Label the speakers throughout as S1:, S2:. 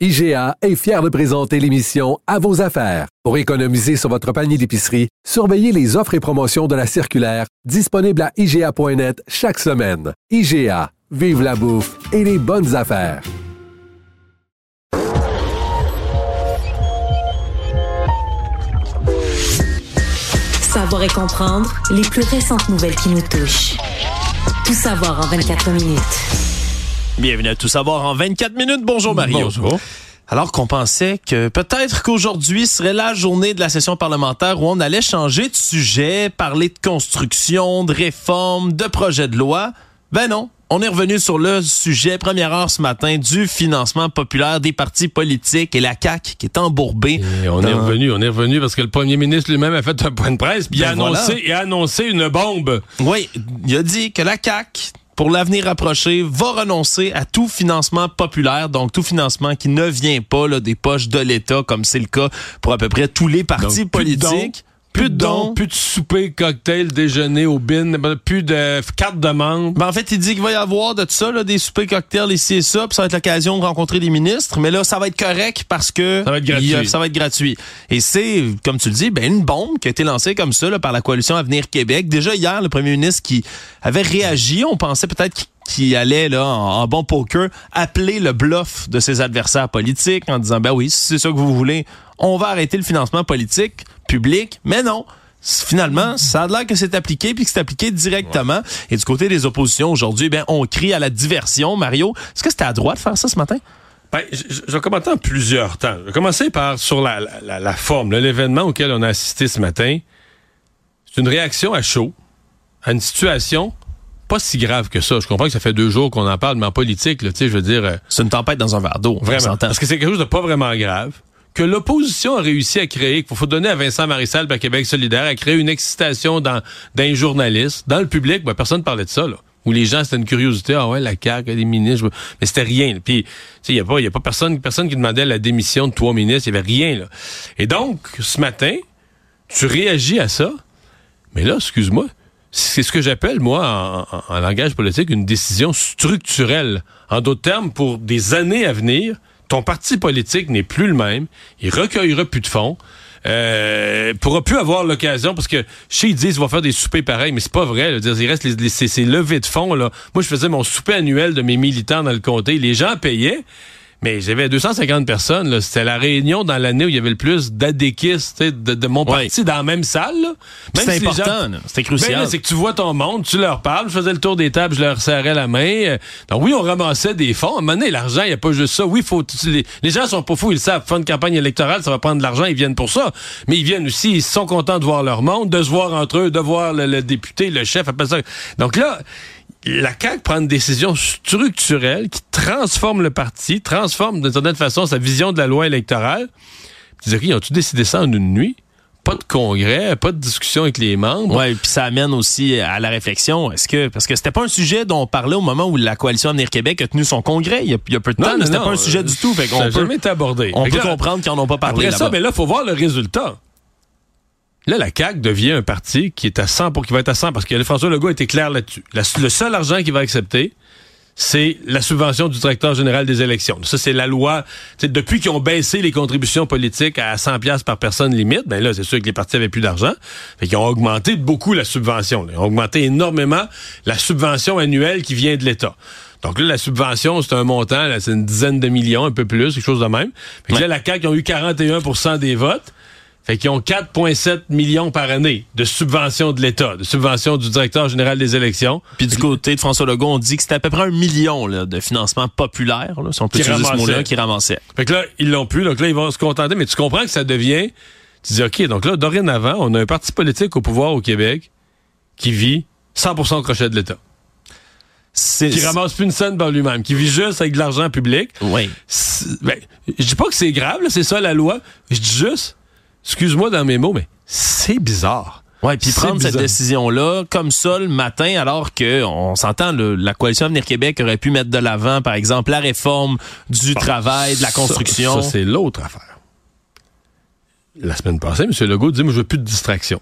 S1: IGA est fier de présenter l'émission À vos affaires. Pour économiser sur votre panier d'épicerie, surveillez les offres et promotions de la circulaire disponible à IGA.net chaque semaine. IGA, vive la bouffe et les bonnes affaires.
S2: Savoir et comprendre les plus récentes nouvelles qui nous touchent. Tout savoir en 24 minutes.
S3: Bienvenue à Tout savoir en 24 minutes. Bonjour Mario.
S4: Bonjour.
S3: Alors qu'on pensait que peut-être qu'aujourd'hui serait la journée de la session parlementaire où on allait changer de sujet, parler de construction, de réforme, de projet de loi, ben non. On est revenu sur le sujet, première heure ce matin, du financement populaire des partis politiques et la CAQ qui est embourbée.
S4: Et on est revenu, on est revenu parce que le premier ministre lui-même a fait un point de presse puis il a
S3: Ben voilà.
S4: annoncé, il a annoncé une bombe.
S3: Oui, il a dit que la CAQ, pour l'avenir rapproché, va renoncer à tout financement populaire, donc tout financement qui ne vient pas là, des poches de l'État, comme c'est le cas pour à peu près tous les partis
S4: Donc,
S3: politiques.
S4: Plus de dons, plus de souper, cocktail, déjeuner au bin, plus de carte de membre.
S3: Ben, en fait, il dit qu'il va y avoir de ça, là, des soupers cocktails ici et ça, puis ça va être l'occasion de rencontrer des ministres, mais là, ça va être correct parce que
S4: Ça va être gratuit.
S3: a- ça va être gratuit. Et c'est, comme tu le dis, ben, une bombe qui a été lancée comme ça là, par la coalition Avenir Québec. Déjà hier, le premier ministre qui avait réagi, on pensait peut-être qu'il qui allait là en, en bon poker appeler le bluff de ses adversaires politiques en disant ben oui si c'est ça que vous voulez on va arrêter le financement politique public mais non Finalement, ça a l'air que c'est appliqué puis que c'est appliqué directement. Et du côté des oppositions aujourd'hui, ben on crie à la diversion. Mario, est-ce que c'était à droite de faire ça ce matin?
S4: Ben, je, vais commenter en plusieurs temps. Je vais commencer par sur la, la- la- la forme, l'événement auquel on a assisté ce matin. C'est une réaction à chaud à une situation pas si grave que ça. Je comprends que ça fait deux jours qu'on en parle, mais en politique, là, tu sais, je veux dire. euh,
S3: C'est une tempête dans un verre d'eau.
S4: Vraiment. Parce que c'est quelque chose de pas vraiment grave. Que l'opposition a réussi à créer, qu'il faut donner à Vincent Marissal à Québec solidaire, à créer une excitation dans, dans les journalistes. Dans le public, ben, personne ne parlait de ça, là. Où les gens, c'était une curiosité. Ah ouais, la CAQ, les ministres. Mais c'était rien. Puis, il n'y a pas, y a pas personne, personne qui demandait la démission de trois ministres. Il n'y avait rien, là. Et donc, ce matin, tu réagis à ça. Mais là, excuse-moi, c'est ce que j'appelle, moi, en langage politique, une décision structurelle. En d'autres termes, pour des années à venir, ton parti politique n'est plus le même, il recueillera plus de fonds, euh, pourra plus avoir l'occasion, parce que chez ils disent qu'ils vont faire des soupers pareils, mais c'est pas vrai. là. Il reste les, les- ces, de fonds. Là. Moi, je faisais mon souper annuel de mes militants dans le comté. Les gens payaient, mais j'avais 250 personnes. C'était la réunion dans l'année où il y avait le plus d'adéquistes de, de mon
S3: Ouais.
S4: parti dans la même salle.
S3: C'est
S4: si
S3: important. C'était
S4: ben
S3: crucial.
S4: là, c'est que tu vois ton monde, tu leur parles, je faisais le tour des tables, je leur serrais la main. Donc oui, on ramassait des fonds. À un moment donné, l'argent, il n'y a pas juste ça. Oui, faut les, les gens sont pas fous, ils savent. Faire une campagne électorale, ça va prendre de l'argent, ils viennent pour ça. Mais ils viennent aussi, ils sont contents de voir leur monde, de se voir entre eux, de voir le, le député, le chef, appelle ça. Donc là, la CAQ prend une décision structurelle qui transforme le parti, transforme d'une certaine façon sa vision de la loi électorale. Tu dis, OK, ils ont-tu décidé ça en une nuit? Pas de congrès, pas de discussion avec les membres.
S3: Ouais, puis ça amène aussi à la réflexion. Est-ce que parce que c'était pas un sujet dont on parlait au moment où la coalition Avenir Québec a tenu son congrès il y a, il y a peu de temps, mais c'était pas un sujet du tout. Fait
S4: Ça n'a
S3: peut,
S4: jamais été abordé.
S3: on
S4: Fait
S3: peut
S4: là,
S3: comprendre qu'ils en ont pas parlé
S4: Après ça, mais là, il faut voir le résultat. Là, la CAQ devient un parti qui est à 100 pour qui va être à 100 parce que François Legault a été clair là-dessus. Le seul argent qu'il va accepter, c'est la subvention du directeur général des élections. Ça, c'est la loi. Depuis qu'ils ont baissé les contributions politiques à 100 pièces par personne limite, ben là, c'est sûr que les partis avaient plus d'argent. Fait qu'ils ont augmenté beaucoup la subvention. là. Ils ont augmenté énormément la subvention annuelle qui vient de l'État. Donc là, la subvention, c'est un montant, c'est une dizaine de millions, un peu plus, quelque chose de même. Fait que
S3: Ouais.
S4: là, la CAQ ont eu 41% des votes. Fait qu'ils ont 4,7 millions par année de subventions de l'État, de subventions du directeur général des élections.
S3: Puis du côté de François Legault, on dit que c'était à peu près un million là, de financement populaire, là, si on peut
S4: Qui
S3: utiliser ce mot-là, qui ramassait.
S4: Fait que là, ils l'ont plus, donc là, ils vont se contenter. Mais tu comprends que ça devient... Tu dis, OK, donc là, dorénavant, on a un parti politique au pouvoir au Québec qui vit 100% au crochet de l'État. Qui ramasse plus une scène par lui-même, qui vit juste avec de l'argent public.
S3: Oui.
S4: Ben, je dis pas que c'est grave, c'est ça la loi. Je dis juste, excuse-moi dans mes mots, mais c'est bizarre.
S3: Ouais, puis prendre cette décision-là comme ça le matin, alors que on s'entend, la coalition Avenir Québec aurait pu mettre de l'avant, par exemple, la réforme du travail, de la
S4: Ça-
S3: construction.
S4: Ça, c'est l'autre affaire. La semaine passée, M. Legault dit, moi, je veux plus de distraction.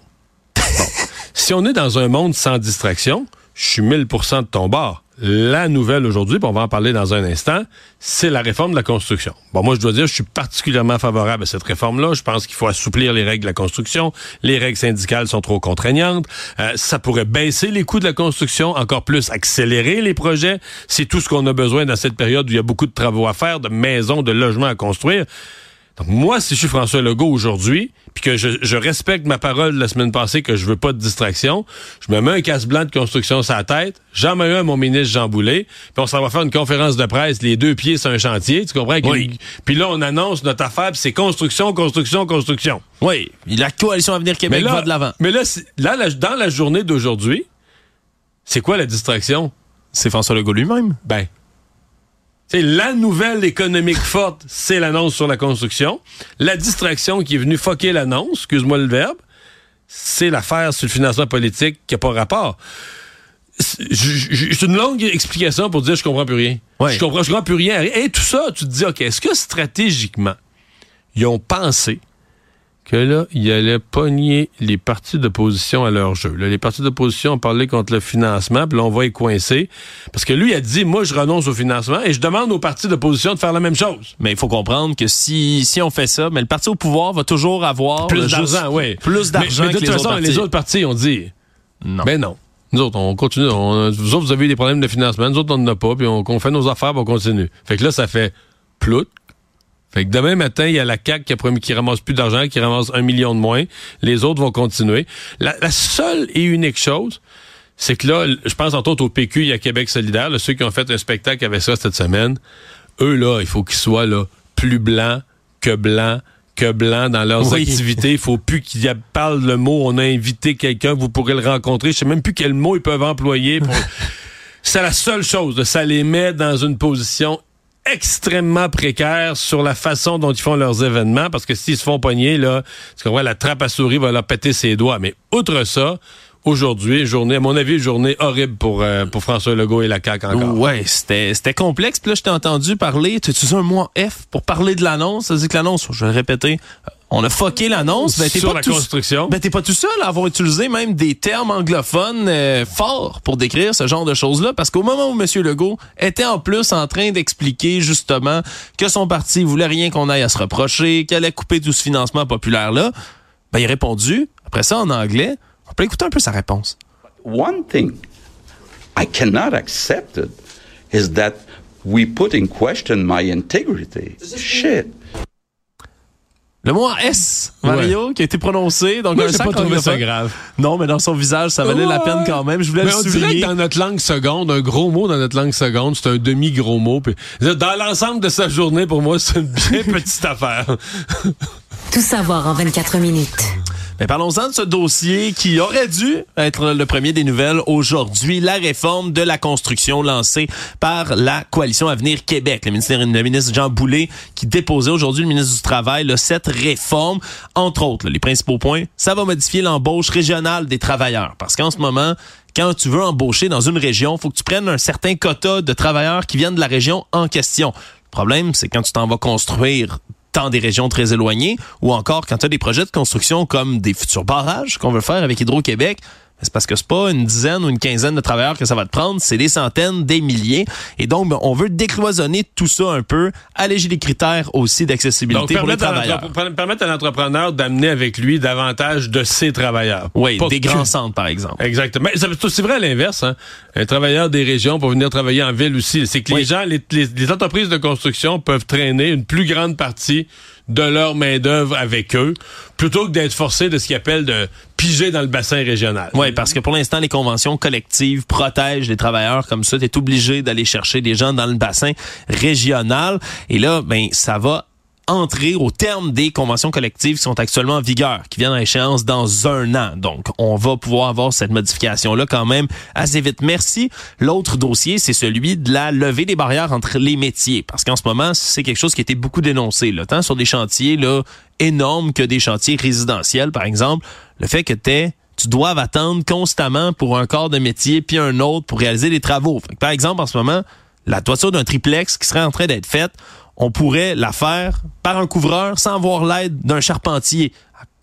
S4: Bon. si on est dans un monde sans distraction, je suis 1000% de ton bord. La nouvelle aujourd'hui, on va en parler dans un instant, c'est la réforme de la construction. Bon, moi, je dois dire, je suis particulièrement favorable à cette réforme-là. Je pense qu'il faut assouplir les règles de la construction. Les règles syndicales sont trop contraignantes. Euh, ça pourrait baisser les coûts de la construction, encore plus accélérer les projets. C'est tout ce qu'on a besoin dans cette période où il y a beaucoup de travaux à faire, de maisons, de logements à construire. Donc moi, si je suis François Legault aujourd'hui, puis que je, je respecte ma parole de la semaine passée que je veux pas de distraction, je me mets un casse blanc de construction sur la tête, j'en mets un à mon ministre Jean Boulet, puis on s'en va faire une conférence de presse, les deux pieds sur un chantier, tu comprends?
S3: Oui.
S4: Puis là, on annonce notre affaire, puis c'est construction, construction, construction.
S3: Oui, la coalition Avenir Québec va de l'avant.
S4: mais là, là, la- dans la journée d'aujourd'hui, c'est quoi la distraction?
S3: C'est François Legault lui-même.
S4: Ben, c'est la nouvelle économique forte, c'est l'annonce sur la construction. La distraction qui est venue foquer l'annonce, excuse-moi le verbe, c'est l'affaire sur le financement politique qui n'a pas rapport. C'est une longue explication pour dire je comprends plus rien.
S3: Ouais.
S4: Je comprends, je comprends plus rien. Et tout ça, tu te dis, OK, est-ce que stratégiquement, ils ont pensé que là, il allait pogner les partis d'opposition à leur jeu. Là, les partis d'opposition ont parlé contre le financement, puis là, on va y coincer. Parce que lui, il a dit, moi, je renonce au financement et je demande aux partis d'opposition de faire la même chose.
S3: Mais il faut comprendre que si, si on fait ça, mais le parti au pouvoir va toujours avoir
S4: Plus d'argent, oui.
S3: plus d'argent
S4: Mais, mais de toute façon,
S3: autres
S4: les autres partis ont dit,
S3: Non.
S4: ben non. Nous autres, on continue. On- vous autres, vous avez eu des problèmes de financement. Nous autres, on n'en a pas. Puis on, on fait nos affaires, puis on continue. Fait que là, ça fait plout. Fait que demain matin, il y a la CAQ qui, a promis, qui ramasse plus d'argent, qui ramasse un million de moins. Les autres vont continuer. La, la seule et unique chose, c'est que là, je pense entre autres au PQ, il y a Québec solidaire, là, ceux qui ont fait un spectacle avec ça cette semaine. Eux, là, il faut qu'ils soient là, plus blancs que blancs que blancs dans leurs
S3: Oui.
S4: activités. Il faut plus qu'ils parlent le mot on a invité quelqu'un, vous pourrez le rencontrer. Je sais même plus quel mot ils peuvent employer. pour- C'est la seule chose. Ça les met dans une position extrêmement précaire sur la façon dont ils font leurs événements parce que s'ils se font pogner là, tu comprends, la trappe à souris va leur péter ses doigts. Mais outre ça, aujourd'hui, journée, à mon avis, journée horrible pour, euh, pour François Legault et la CAQ encore.
S3: Ouais, c'était c'était complexe. Puis là, je t'ai entendu parler. Tu utilises un mot F pour parler de l'annonce? Ça veut dire que l'annonce, je vais répéter, on a fucké l'annonce. Ben, t'es
S4: Sur
S3: pas
S4: la
S3: tout-
S4: construction.
S3: Ben, t'es pas tout seul à avoir utilisé même des termes anglophones euh, forts pour décrire ce genre de choses-là. Parce qu'au moment où M. Legault était en plus en train d'expliquer justement que son parti voulait rien qu'on aille à se reprocher, qu'elle allait couper tout ce financement populaire-là, ben, il a répondu, après ça en anglais, on peut écouter un peu sa réponse.
S5: One thing I cannot accept it is that we put in question my integrity. Shit.
S3: Le mot en S, Mario, qui a été prononcé. Donc,
S4: Moi, j'ai pas trouvé ça grave.
S3: Non, mais dans son visage, ça valait la peine quand même. Je voulais
S4: Mais
S3: le
S4: on dirait
S3: souligner.
S4: que dans notre langue seconde, un gros mot dans notre langue seconde, c'est un demi-gros mot. Puis, dans l'ensemble de sa journée, pour moi, c'est une bien petite affaire.
S2: Tout savoir en 24 minutes.
S3: Mais parlons-en de ce dossier qui aurait dû être le premier des nouvelles aujourd'hui, la réforme de la construction lancée par la coalition Avenir Québec. Le ministre, le ministre Jean Boulet qui déposait aujourd'hui, le ministre du Travail, là, cette réforme. Entre autres, là, les principaux points, ça va modifier l'embauche régionale des travailleurs. Parce qu'en ce moment, quand tu veux embaucher dans une région, faut que tu prennes un certain quota de travailleurs qui viennent de la région en question. Le problème, c'est quand tu t'en vas construire dans des régions très éloignées ou encore quand tu as des projets de construction comme des futurs barrages qu'on veut faire avec Hydro-Québec, c'est parce que c'est pas une dizaine ou une quinzaine de travailleurs que ça va te prendre, c'est des centaines, des milliers. Et donc, ben, on veut décloisonner tout ça un peu, alléger les critères aussi d'accessibilité pour les
S4: à,
S3: travailleurs.
S4: permettre à l'entrepreneur d'amener avec lui davantage de ses travailleurs.
S3: Oui,
S4: Pas
S3: des
S4: que-
S3: grands centres, par exemple.
S4: Exactement. C'est aussi vrai à l'inverse. Hein. Un travailleur des régions pour venir travailler en ville aussi. C'est que
S3: Oui.
S4: les gens, les, les- les entreprises de construction peuvent traîner une plus grande partie de leur main-d'œuvre avec eux, plutôt que d'être forcés de ce qu'ils appellent de piger dans le bassin régional.
S3: Oui, parce que pour l'instant, les conventions collectives protègent les travailleurs comme ça. Tu es obligé d'aller chercher des gens dans le bassin régional. Et là, ben, ça va entrer au terme des conventions collectives qui sont actuellement en vigueur, qui viennent à échéance dans un an. Donc, on va pouvoir avoir cette modification-là quand même assez vite. Merci. L'autre dossier, c'est celui de la levée des barrières entre les métiers. Parce qu'en ce moment, c'est quelque chose qui a été beaucoup dénoncé, là, tant sur des chantiers là, énormes que des chantiers résidentiels, par exemple. Le fait que t'es tu dois attendre constamment pour un corps de métier puis un autre pour réaliser des travaux. par exemple, en ce moment, la toiture d'un triplex qui serait en train d'être faite, on pourrait la faire par un couvreur sans avoir l'aide d'un charpentier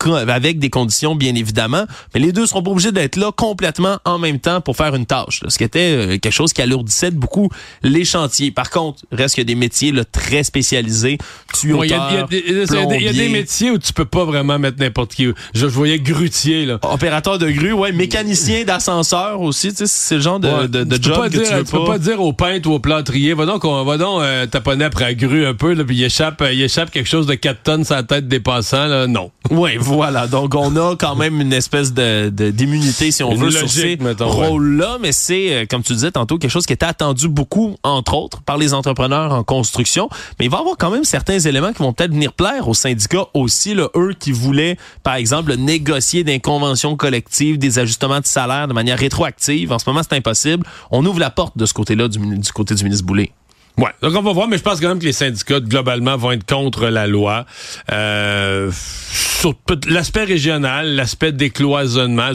S3: avec des conditions bien évidemment, mais les deux seront pas obligés d'être là complètement en même temps pour faire une tâche, ce qui était euh, quelque chose qui alourdissait beaucoup les chantiers. Par contre, reste qu'il y a des métiers là, très spécialisés,
S4: Il y, a des métiers où tu peux pas vraiment mettre n'importe qui. Je, voyais grutier là.
S3: Opérateur de grue, ouais, mécanicien d'ascenseur aussi, tu sais, c'est le genre de, de, job que
S4: dire,
S3: tu veux
S4: pas. peux pas dire au peintre ou au plâtrier, va donc, on va donc euh, taponner après la grue un peu, là, puis il échappe, il échappe quelque chose de 4 tonnes sur la tête des passants, là, non.
S3: Ouais, voilà, donc on a quand même une espèce de d'immunité, si on veut, sur ces rôles-là, mais c'est, euh, comme tu disais tantôt, quelque chose qui était attendu beaucoup, entre autres, par les entrepreneurs en construction. Mais il va y avoir quand même certains éléments qui vont peut-être venir plaire aux syndicats aussi, là, eux qui voulaient, par exemple, négocier des conventions collectives, des ajustements de salaire de manière rétroactive. En ce moment, c'est impossible. On ouvre la porte de ce côté-là, du, du côté du ministre Boulay.
S4: Ouais, donc on va voir, mais je pense quand même que les syndicats globalement vont être contre la loi. Euh, l'aspect régional, l'aspect décloisonnement,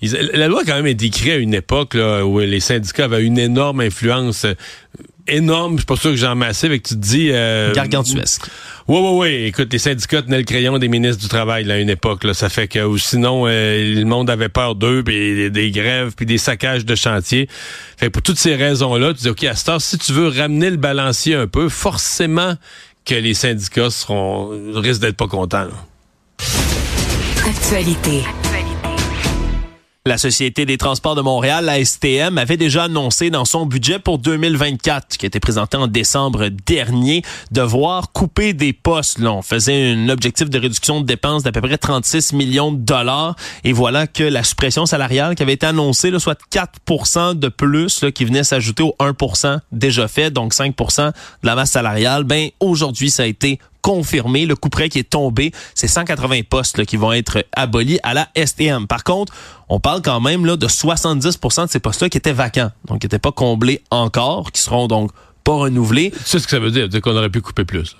S4: la loi quand même est écrite à une époque là, où les syndicats avaient une énorme influence énorme. Je suis pas sûr que j'en massé avec tu te dis. Euh,
S3: Gargantuesque.
S4: Oui, oui, oui. Écoute, les syndicats tenaient le crayon des ministres du Travail à une époque. Là. Ça fait que ou sinon, euh, le monde avait peur d'eux, puis des grèves, puis des saccages de chantier. Fait pour toutes ces raisons-là, tu dis, OK, à ce si tu veux ramener le balancier un peu, forcément que les syndicats seront risquent d'être pas contents.
S2: Actualité.
S3: La Société des transports de Montréal, la STM, avait déjà annoncé dans son budget pour 2024, qui a été présenté en décembre dernier, devoir couper des postes. Là, on faisait un objectif de réduction de dépenses d'à peu près 36 millions de dollars. Et voilà que la suppression salariale qui avait été annoncée, là, soit 4% de plus, là, qui venait s'ajouter au 1% déjà fait, donc 5% de la masse salariale, ben aujourd'hui, ça a été confirmé. Le coup près qui est tombé, c'est 180 postes qui vont être abolis à la STM. Par contre, on parle quand même là, de 70% de ces postes-là qui étaient vacants, donc qui n'étaient pas comblés encore, qui seront donc pas renouvelés.
S4: Sais ce que ça veut dire? dire qu'on aurait pu couper plus.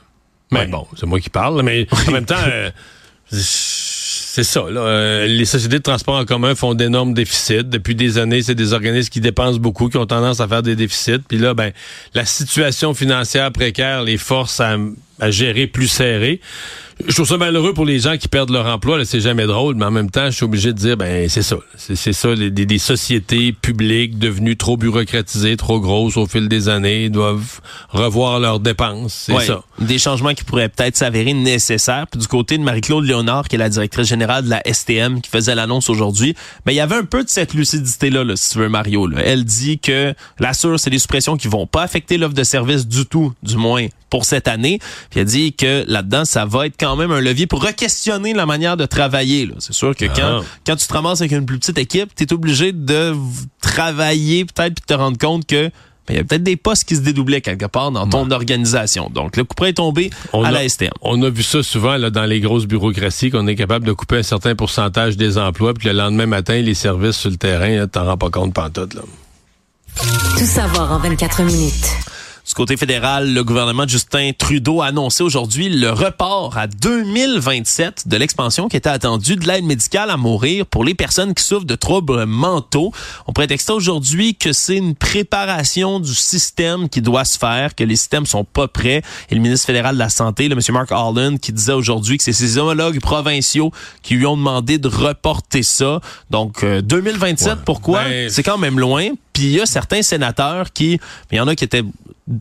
S4: Mais bon, c'est moi qui parle, mais en même temps... Euh, c'est ça. Là. Euh, les sociétés de transport en commun font d'énormes déficits. Depuis des années, c'est des organismes qui dépensent beaucoup, qui ont tendance à faire des déficits. Puis là, ben, la situation financière précaire les force à, à gérer plus serré je trouve ça malheureux pour les gens qui perdent leur emploi. C'est jamais drôle, mais en même temps, je suis obligé de dire, ben c'est ça. C'est ça, les, des, sociétés publiques devenues trop bureaucratisées, trop grosses au fil des années, doivent revoir leurs dépenses. C'est ça.
S3: Des changements qui pourraient peut-être s'avérer nécessaires. Puis du côté de Marie-Claude Léonard, qui est la directrice générale de la STM, qui faisait l'annonce aujourd'hui, ben il y avait un peu de cette lucidité-là, là, si tu veux, Mario. Là. Elle dit que la c'est des suppressions qui vont pas affecter l'offre de service du tout, du moins pour cette année. Puis elle dit que là-dedans, ça va être quand même un levier pour re-questionner la manière de travailler. C'est sûr que quand, ah. quand tu te ramasses avec une plus petite équipe, tu es obligé de travailler peut-être puis te rendre compte que ben, il y a peut-être des postes qui se dédoublaient quelque part dans ton organisation. Donc, le coup est tombé à la STM.
S4: On a vu ça souvent là, dans les grosses bureaucraties, qu'on est capable de couper un certain pourcentage des emplois, puis le lendemain matin, les services sur le terrain, t'en rends pas compte pantoute. Là.
S2: Tout savoir en 24 minutes.
S3: Du côté fédéral, le gouvernement de Justin Trudeau a annoncé aujourd'hui le report à 2027 de l'expansion qui était attendue de l'aide médicale à mourir pour les personnes qui souffrent de troubles mentaux. On prétexte aujourd'hui que c'est une préparation du système qui doit se faire, que les systèmes sont pas prêts. Et le ministre fédéral de la Santé, le monsieur Mark Holland, qui disait aujourd'hui que c'est ses homologues provinciaux qui lui ont demandé de reporter ça. Donc, 2027, euh, pourquoi? Ben, c'est quand même loin. Puis il y a certains sénateurs qui, il y en a qui étaient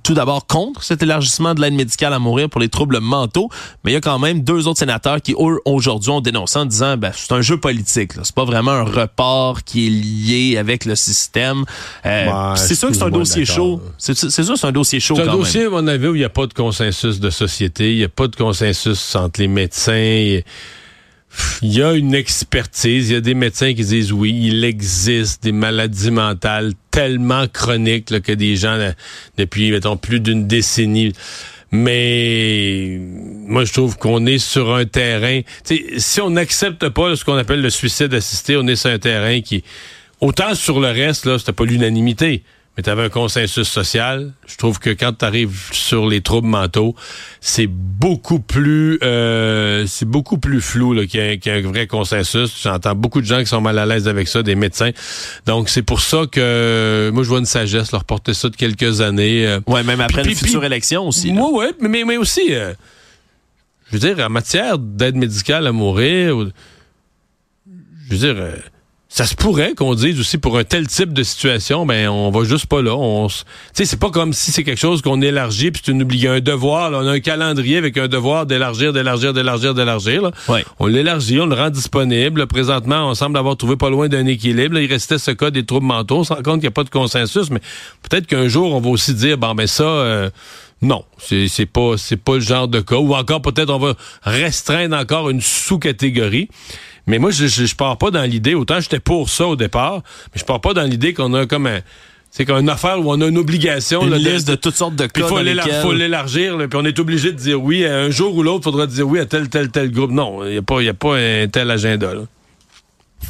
S3: tout d'abord contre cet élargissement de l'aide médicale à mourir pour les troubles mentaux, mais il y a quand même deux autres sénateurs qui, eux, aujourd'hui, ont dénoncé en disant ben, c'est un jeu politique. C'est pas vraiment un report qui est lié avec le système. Euh,
S4: Ouais,
S3: c'est sûr que c'est un dossier chaud. C'est sûr que c'est un dossier chaud
S4: C'est un
S3: quand
S4: dossier,
S3: même.
S4: à mon avis, où il n'y a pas de consensus de société, il n'y a pas de consensus entre les médecins. Il y a une expertise, il y a des médecins qui disent oui, il existe des maladies mentales tellement chroniques que des gens, depuis, mettons, plus d'une décennie. Mais moi, je trouve qu'on est sur un terrain. Si on n'accepte pas ce qu'on appelle le suicide assisté, on est sur un terrain qui, autant sur le reste, là, c'était pas l'unanimité mais tu avais un consensus social. Je trouve que quand tu arrives sur les troubles mentaux, c'est beaucoup plus euh, c'est beaucoup plus flou là, qu'il y, a un vrai consensus. J'entends beaucoup de gens qui sont mal à l'aise avec ça, des médecins. Donc c'est pour ça que moi je vois une sagesse leur porter ça de quelques années. euh.
S3: Ouais, même après
S4: Puis-
S3: une
S4: puis-
S3: future
S4: puis-
S3: élection aussi.
S4: Moi, ouais, mais, mais, aussi, euh, je veux dire, en matière d'aide médicale à mourir, ou- je veux dire, euh, ça se pourrait qu'on dise aussi pour un tel type de situation, ben on va juste pas là. On, tu sais, c'est pas comme si c'est quelque chose qu'on élargit puis c'est une obligation, un devoir. là. on a un calendrier avec un devoir d'élargir, d'élargir, d'élargir, d'élargir. On l'élargit, on le rend disponible. Présentement, on semble avoir trouvé pas loin d'un équilibre. Là, il restait ce cas des troubles mentaux. On se rend compte qu'il n'y a pas de consensus, mais peut-être qu'un jour, on va aussi dire, bon, ben ça, euh, non, c'est c'est pas, c'est pas le genre de cas. Ou encore, peut-être, on va restreindre encore une sous-catégorie. Mais moi, je, je, je pars pas dans l'idée, autant j'étais pour ça au départ, mais je pars pas dans l'idée qu'on a comme un, c'est comme une affaire où on a une obligation.
S3: Une
S4: là,
S3: liste de toutes sortes de
S4: puis
S3: cas
S4: il faut
S3: lesquels-
S4: l'élargir, puis on est obligé de dire oui. Un jour ou l'autre, il faudra dire oui à tel, tel, tel groupe. Non, il n'y a, pas- y a pas un tel agenda. Là.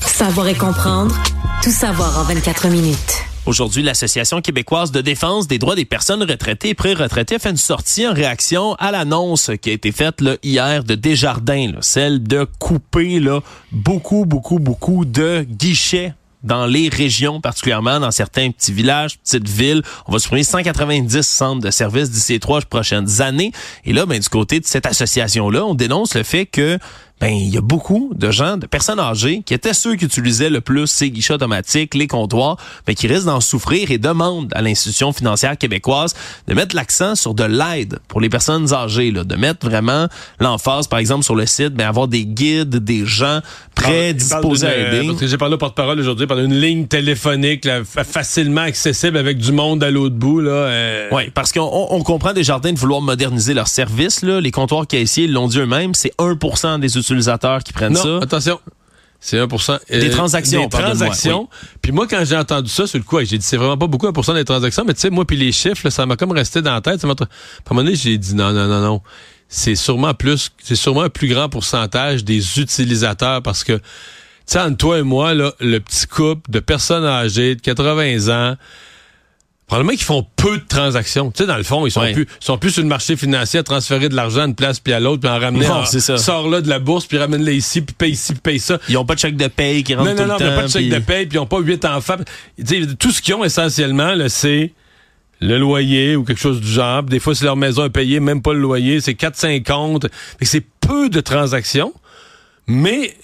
S2: Savoir et comprendre, tout savoir en 24 minutes.
S3: Aujourd'hui, l'Association québécoise de défense des droits des personnes retraitées et pré-retraitées fait une sortie en réaction à l'annonce qui a été faite là, hier de Desjardins, celle de couper là, beaucoup, beaucoup, beaucoup de guichets dans les régions, particulièrement dans certains petits villages, petites villes. On va supprimer 190 centres de services d'ici les trois prochaines années. Et là, ben, du côté de cette association-là, on dénonce le fait que ben il y a beaucoup de gens, de personnes âgées qui étaient ceux qui utilisaient le plus ces guichets automatiques, les comptoirs, mais qui risquent d'en souffrir et demandent à l'institution financière québécoise de mettre l'accent sur de l'aide pour les personnes âgées, là, de mettre vraiment l'emphase, par exemple, sur le site, ben avoir des guides, des gens prêts, disposés à aider.
S4: Parce que j'ai parlé au porte-parole aujourd'hui, par une ligne téléphonique là, fa- facilement accessible avec du monde à l'autre bout. Là, euh,
S3: Oui, parce qu'on on- comprend des jardins de vouloir moderniser leurs services. Là. Les comptoirs caissiers ils l'ont dit eux-mêmes, c'est 1% des utilisateurs qui prennent
S4: Non,
S3: ça?
S4: attention. C'est 1
S3: Des transactions,
S4: Des transactions. Puis moi, quand j'ai entendu ça, sur le coup, j'ai dit c'est vraiment pas beaucoup 1% des transactions, mais tu sais, moi, puis les chiffres, là, ça m'a comme resté dans la tête. À un moment donné, j'ai dit non, non, non, non. C'est sûrement plus, c'est sûrement un plus grand pourcentage des utilisateurs parce que, tu sais, entre toi et moi, là, le petit couple de personnes âgées de 80 ans, Probablement qu'ils font peu de transactions. Tu sais, dans le fond, ils sont
S3: Ouais.
S4: plus, ils sont plus sur le marché financier à transférer de l'argent d'une place puis à l'autre, puis en ramener.
S3: Non, c'est ça.
S4: Sors là de la bourse, puis ramène-le ici, puis paye ici, puis paye ça.
S3: Ils ont pas de chèque de paye qui rentre
S4: Non,
S3: tout
S4: non, non,
S3: le
S4: ils
S3: temps.
S4: n'ont pas de chèque
S3: puis-
S4: de paye, puis ils n'ont pas huit enfants. Tu sais, tout ce qu'ils ont essentiellement, c'est le loyer ou quelque chose du genre. Des fois, c'est leur maison à payer, même pas le loyer, c'est 4,50. Fait que C'est peu de transactions, mais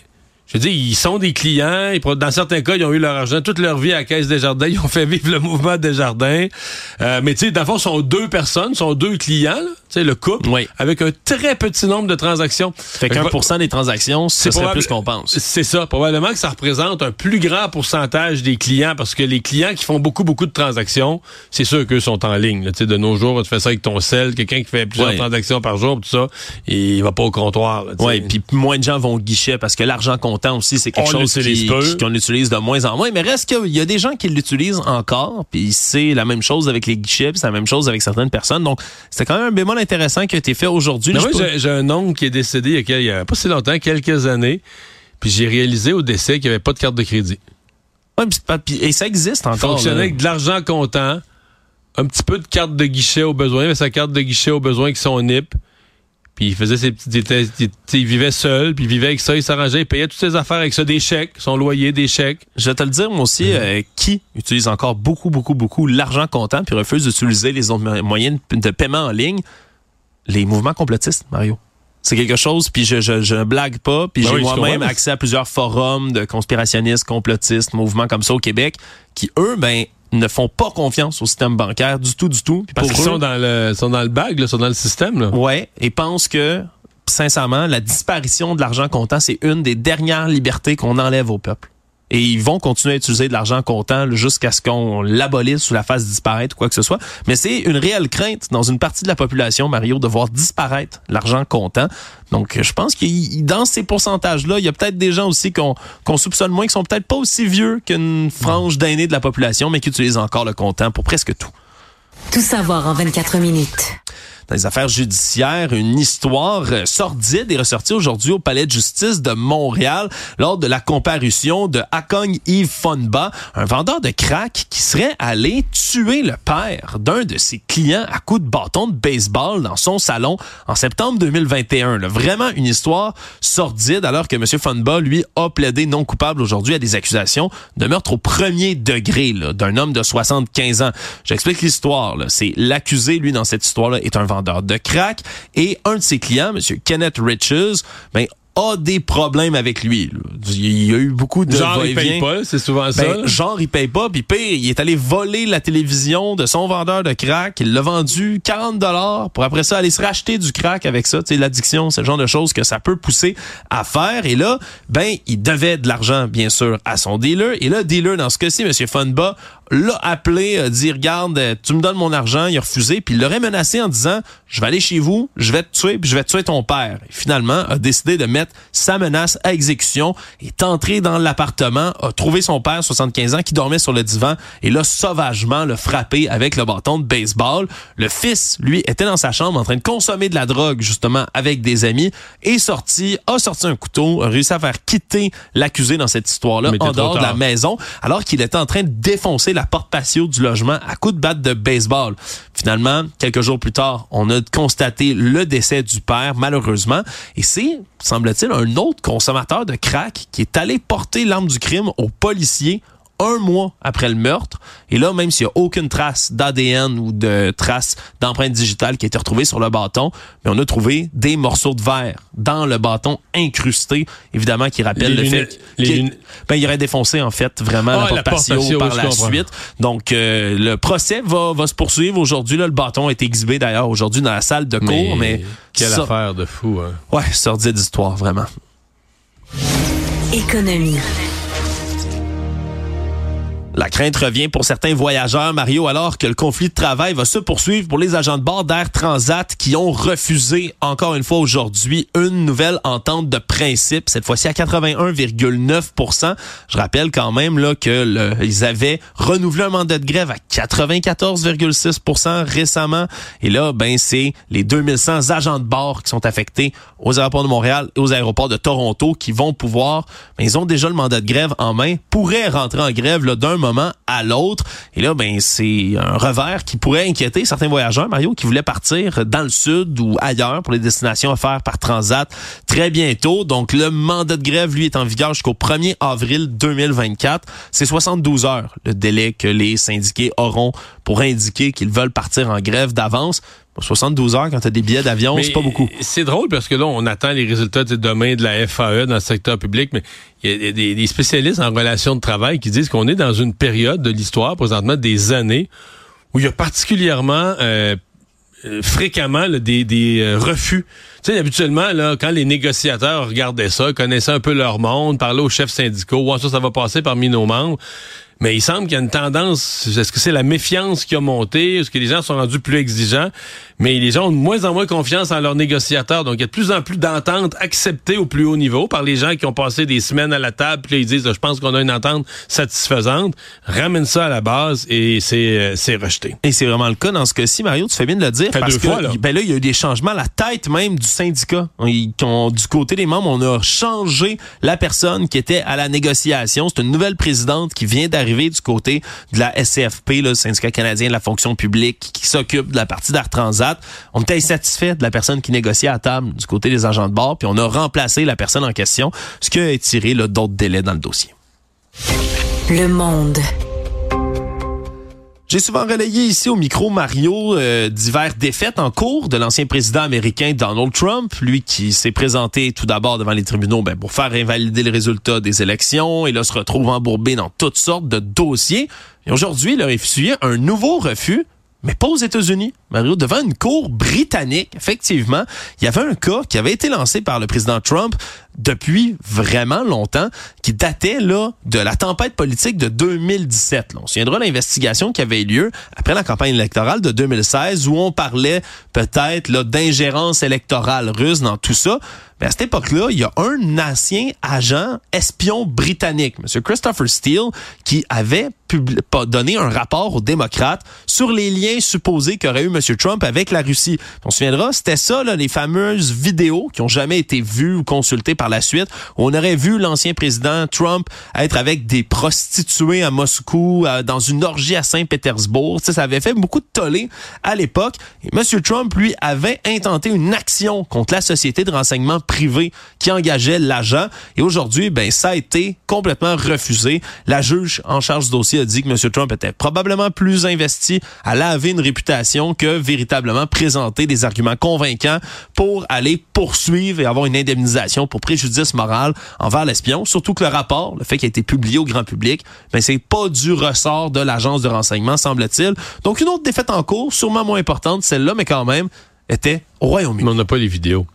S4: je veux dire, ils sont des clients. Ils, dans certains cas, ils ont eu leur argent toute leur vie à la Caisse des Jardins. Ils ont fait vivre le mouvement des Jardins. Euh, mais tu sais, dans le fond, ce sont deux personnes, ce sont deux clients, tu sais, le couple,
S3: Oui.
S4: avec un très petit nombre de transactions.
S3: Fait qu'un pour cent des transactions, ce serait plus qu'on pense.
S4: C'est ça. Probablement que ça représente un plus grand pourcentage des clients parce que les clients qui font beaucoup, beaucoup de transactions, c'est sûr qu'eux sont en ligne. là. Tu sais, de nos jours, tu fais ça avec ton sel. Quelqu'un qui fait plusieurs transactions par jour, tout ça, il va pas au comptoir.
S3: Oui, puis moins de gens vont au guichet parce que l'argent aussi, c'est quelque
S4: On
S3: chose qui- qui- qu'on utilise de moins en moins. Mais reste qu'il y a des gens qui l'utilisent encore, puis c'est la même chose avec les guichets, c'est la même chose avec certaines personnes. Donc, c'est quand même un bémol intéressant qui a été fait aujourd'hui.
S4: Moi, j'ai un oncle qui est décédé il y a, quel- il y a pas si longtemps, quelques années, puis j'ai réalisé au décès qu'il n'y avait pas de carte de crédit.
S3: Ouais, puis- et ça existe encore.
S4: fonctionnait
S3: là.
S4: avec de l'argent comptant, un petit peu de carte de guichet au besoin, mais sa carte de guichet au besoin avec son NIP. Puis il faisait ses petits détails, il, vivait seul, puis il vivait avec ça, il s'arrangeait, il payait toutes ses affaires avec ça, des chèques, son loyer, des chèques.
S3: Je vais te le dire, moi aussi, euh, qui utilise encore beaucoup, beaucoup, beaucoup l'argent comptant puis refuse d'utiliser les autres mo- moyens de paiement en ligne? Les mouvements complotistes, Mario. C'est quelque chose, puis je, je, je ne blague pas, puis
S4: Ben
S3: j'ai
S4: oui,
S3: moi-même accès à plusieurs forums de conspirationnistes, complotistes, mouvements comme ça au Québec, qui, eux, ben, ne font pas confiance au système bancaire du tout, du tout.
S4: Parce qu'ils sont dans le, sont dans le bag, là, sont dans le système. Là.
S3: Ouais, et pensent que, sincèrement, la disparition de l'argent comptant, c'est une des dernières libertés qu'on enlève au peuple et ils vont continuer à utiliser de l'argent comptant jusqu'à ce qu'on l'abolisse ou la fasse disparaître ou quoi que ce soit. Mais c'est une réelle crainte dans une partie de la population, Mario, de voir disparaître l'argent comptant. Donc, je pense que dans ces pourcentages-là, il y a peut-être des gens aussi qu'on soupçonne moins, qui sont peut-être pas aussi vieux qu'une frange d'aînés de la population, mais qui utilisent encore le comptant pour presque tout.
S2: Tout savoir en 24 minutes
S3: dans les affaires judiciaires. Une histoire euh, sordide est ressortie aujourd'hui au Palais de justice de Montréal lors de la comparution de Akong Yves Fonba, un vendeur de crack qui serait allé tuer le père d'un de ses clients à coups de bâton de baseball dans son salon en septembre 2021. Vraiment une histoire sordide alors que M. Fonba, lui, a plaidé non coupable aujourd'hui à des accusations de meurtre au premier degré d'un homme de 75 ans. J'explique l'histoire. C'est l'accusé, lui, dans cette histoire-là, est un vendeur de crack. Et un de ses clients, M. Kenneth Riches, ben, a des problèmes avec lui. Il y a eu beaucoup de
S4: genre il paye pas, c'est souvent ben, ça?
S3: Genre il paye pas, puis pire, il est allé voler la télévision de son vendeur de crack. Il l'a vendu 40 dollars pour après ça aller se racheter du crack avec ça. Tu sais, l'addiction, c'est le genre de choses que ça peut pousser à faire. Et là, ben il devait de l'argent bien sûr à son dealer. Et le dealer dans ce cas-ci, M. Funba, l'a appelé, a dit regarde, euh, tu me donnes mon argent, il a refusé, puis il l'aurait menacé en disant je vais aller chez vous, je vais te tuer, puis je vais tuer ton père. Et finalement, a décidé de mettre sa menace à exécution, est entré dans l'appartement, a trouvé son père, 75 ans, qui dormait sur le divan, et l'a sauvagement le frappé avec le bâton de baseball. Le fils, lui, était dans sa chambre en train de consommer de la drogue, justement, avec des amis, est sorti, a sorti un couteau, a réussi à faire quitter l'accusé dans cette histoire-là, en dehors de la maison, alors qu'il était en train de défoncer la la porte patio du logement à coups de batte de baseball. Finalement, quelques jours plus tard, on a constaté le décès du père, malheureusement. Et c'est, semble-t-il, un autre consommateur de crack qui est allé porter l'arme du crime aux policiers un mois après le meurtre. Et là, même s'il n'y a aucune trace d'ADN ou de trace d'empreinte digitale qui a été retrouvée sur le bâton, mais on a trouvé des morceaux de verre dans le bâton incrusté, évidemment, qui rappelle le fait qu'il ben, il aurait défoncé, en fait, vraiment ah, la, porte patio, par la suite. Donc, euh, le procès va, va se poursuivre aujourd'hui. Le bâton est exhibé, d'ailleurs, aujourd'hui dans la salle de cours. Mais,
S4: quelle affaire de fou. Hein?
S3: Ouais, sordide d'histoire, vraiment.
S2: Économie.
S3: La crainte revient pour certains voyageurs, Mario, alors que le conflit de travail va se poursuivre pour les agents de bord d'Air Transat qui ont refusé, encore une fois aujourd'hui, une nouvelle entente de principe, cette fois-ci à 81,9% Je rappelle quand même là que ils avaient renouvelé un mandat de grève à 94,6% récemment. Et là, ben c'est les 2100 agents de bord qui sont affectés aux aéroports de Montréal et aux aéroports de Toronto qui vont pouvoir, ben, ils ont déjà le mandat de grève en main, pourraient rentrer en grève d'un moment à l'autre. Et là, ben c'est un revers qui pourrait inquiéter certains voyageurs, Mario, qui voulaient partir dans le sud ou ailleurs pour les destinations offertes par Transat très bientôt. Donc, le mandat de grève, lui, est en vigueur jusqu'au 1er avril 2024. C'est 72 heures, le délai que les syndiqués auront pour indiquer qu'ils veulent partir en grève d'avance. 72 heures quand tu as des billets d'avion, c'est pas beaucoup.
S4: C'est drôle parce que là, on attend les résultats de demain de la FAE dans le secteur public, mais il y a des, spécialistes en relations de travail qui disent qu'on est dans une période de l'histoire, présentement, des années, où il y a particulièrement euh, euh, fréquemment des, des euh, refus. Tu sais, habituellement, là, quand les négociateurs regardaient ça, connaissaient un peu leur monde, parlaient aux chefs syndicaux, ça, ça va passer parmi nos membres. Mais il semble qu'il y a une tendance, est-ce que c'est la méfiance qui a monté, est-ce que les gens sont rendus plus exigeants, mais les gens ont de moins en moins confiance en leurs négociateurs. Donc, il y a de plus en plus d'ententes acceptées au plus haut niveau par les gens qui ont passé des semaines à la table, puis là, ils disent, je pense qu'on a une entente satisfaisante. Ramène ça à la base et c'est euh, c'est rejeté.
S3: Et c'est vraiment le cas dans ce cas-ci, Mario, tu fais bien de le dire. parce que, là. Ben là, il y a eu des changements à la tête même du syndicat. du côté des membres, on a changé la personne qui était à la négociation. C'est une nouvelle présidente qui vient d'arriver du côté de la SCFP, le syndicat canadien de la fonction publique, qui s'occupe de la partie d'Art Transat. On était insatisfait de la personne qui négociait à table du côté des agents de bord, puis on a remplacé la personne en question, ce qui a étiré d'autres délais dans le dossier.
S2: Le monde.
S3: J'ai souvent relayé ici au micro Mario euh, divers défaites en cours de l'ancien président américain Donald Trump, lui qui s'est présenté tout d'abord devant les tribunaux ben, pour faire invalider le résultat des élections et là se retrouve embourbé dans toutes sortes de dossiers. Et aujourd'hui, il essuyé un nouveau refus mais pas aux États-Unis. Mario, devant une cour britannique, effectivement, il y avait un cas qui avait été lancé par le président Trump depuis vraiment longtemps, qui datait là de la tempête politique de 2017. Là. On se souviendra de l'investigation qui avait eu lieu après la campagne électorale de 2016, où on parlait peut-être d'ingérence électorale russe dans tout ça. Mais à cette époque-là, il y a un ancien agent espion britannique, M. Christopher Steele, qui avait donné un rapport aux démocrates sur les liens supposés qu'aurait eu M. Trump avec la Russie. On se souviendra, c'était ça, là, les fameuses vidéos qui ont jamais été vues ou consultées par la suite. On aurait vu l'ancien président Trump être avec des prostituées à Moscou, dans une orgie à Saint-Pétersbourg. Ça avait fait beaucoup de tollé à l'époque. Et M. Trump, lui, avait intenté une action contre la société de renseignement privé qui engageait l'agent. Et aujourd'hui, ben, ça a été complètement refusé. La juge en charge du dossier a dit que M. Trump était probablement plus investi à laver une réputation que véritablement présenter des arguments convaincants pour aller poursuivre et avoir une indemnisation pour préjudice moral envers l'espion. Surtout que le rapport, le fait qu'il a été publié au grand public, ben c'est pas du ressort de l'agence de renseignement, semble-t-il. Donc une autre défaite en cours, sûrement moins importante, celle-là, mais quand même, était au Royaume-Uni.
S4: Mais on n'a pas les vidéos.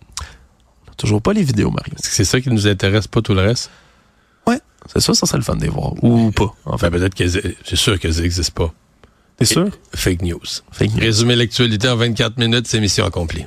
S3: Toujours pas les vidéos, Mario.
S4: C'est ça qui nous intéresse, pas tout le reste?
S3: Ouais, c'est ça, ça serait le fun de les voir. Ou pas.
S4: Enfin, peut-être que c'est sûr qu'elles n'existent pas.
S3: T'es sûr?
S4: Fake news. Fake news. Résumer l'actualité en 24 minutes, c'est mission accomplie.